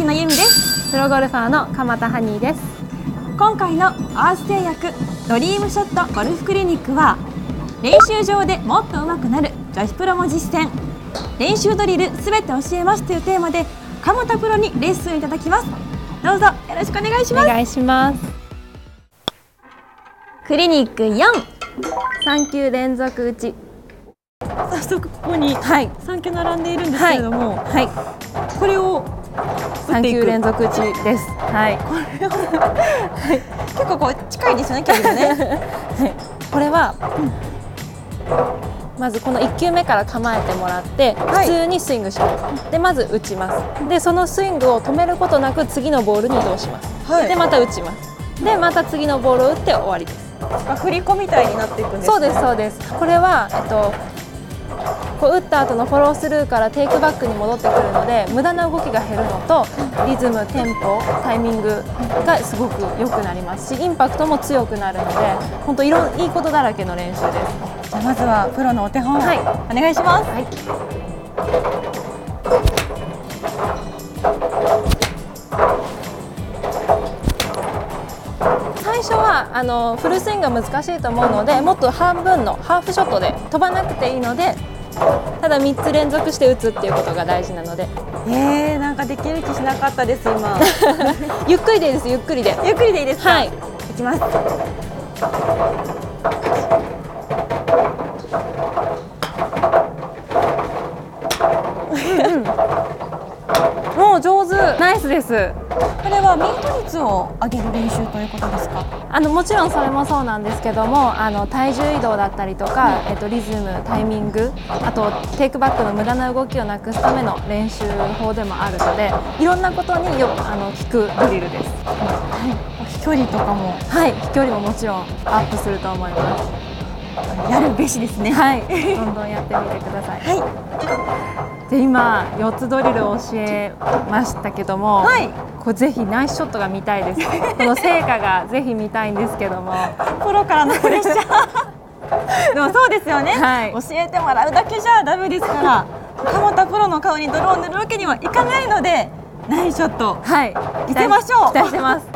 牧野由美です。プロゴルファーの鎌田ハニーです。今回のアース製薬ドリームショットゴルフクリニックは練習場でもっと上手くなる女子プロも実践。練習ドリルすべて教えますというテーマで鎌田プロにレッスンいただきます。どうぞよろしくお願いします。お願いします。クリニック4 3球連続打ち。早速ここにはい。3球並んでいるんですけれども、はい。これを打って3いく。球連続打ちですはい。結構こう近いですよね距離がね。これは、まずこの1球目から構えてもらって、はい。普通にスイングします。でまず打ちます。でそのスイングを止めることなく次のボールに移動します、はい。でまた打ちます。でまた次のボールを打って終わりです。振り子みたいになっていくんです、ね、そうですそうです。これはえっとこう打った後のフォロースルーからテイクバックに戻ってくるので無駄な動きが減るのとリズムテンポタイミングがすごく良くなりますしインパクトも強くなるので本当いろいいことだらけの練習です。じゃあまずはプロのお手本をはい。お願いします、はい。最初はあのフルスイングが難しいと思うのでもっと半分のハーフショットで飛ばなくていいのでただ3つ連続して打つっていうことが大事なので。えー、なんかできる気しなかったです今。ゆっくりでいいですゆっくりで。ゆっくりでいいですか？はい。いきますもう上手ナイスです。これはミート率を上げる練習ということですか？あのもちろんそれもそうなんですけどもあの体重移動だったりとか、えっと、リズムタイミングあとテイクバックの無駄な動きをなくすための練習法でもあるのでいろんなことによあの効くドリルです。飛距離とかも？はい。飛距離ももちろんアップすると思います。やるべしですね。はい。どんどんやってみてください。はいで今4つドリルを教えましたけども、はい。これぜひナイスショットが見たいです。この成果がぜひ見たいんですけども。プロからのプレッシャー。でもそうですよね、はい。教えてもらうだけじゃダメですから鎌田プロの顔に泥を塗るわけにはいかないのでナイスショット。はい。見せましょう。期待してます。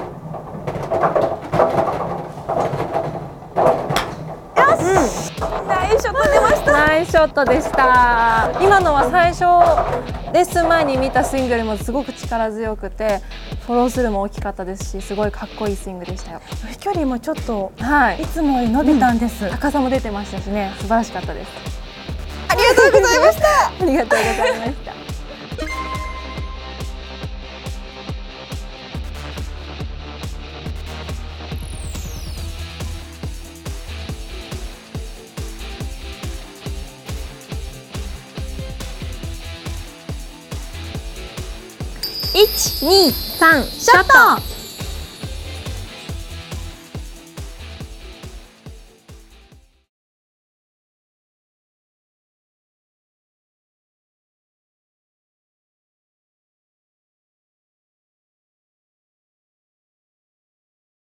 ナイスショットナイスショットでした。今のは最初レッスン前に見たスイングよりもすごく力強くてフォロースルーも大きかったですしすごいかっこいいスイングでしたよ。飛距離もちょっとはい。いつもより伸びたんです、高さも出てましたしね。素晴らしかったです。ありがとうございました。ありがとうございました1、2、3ショット。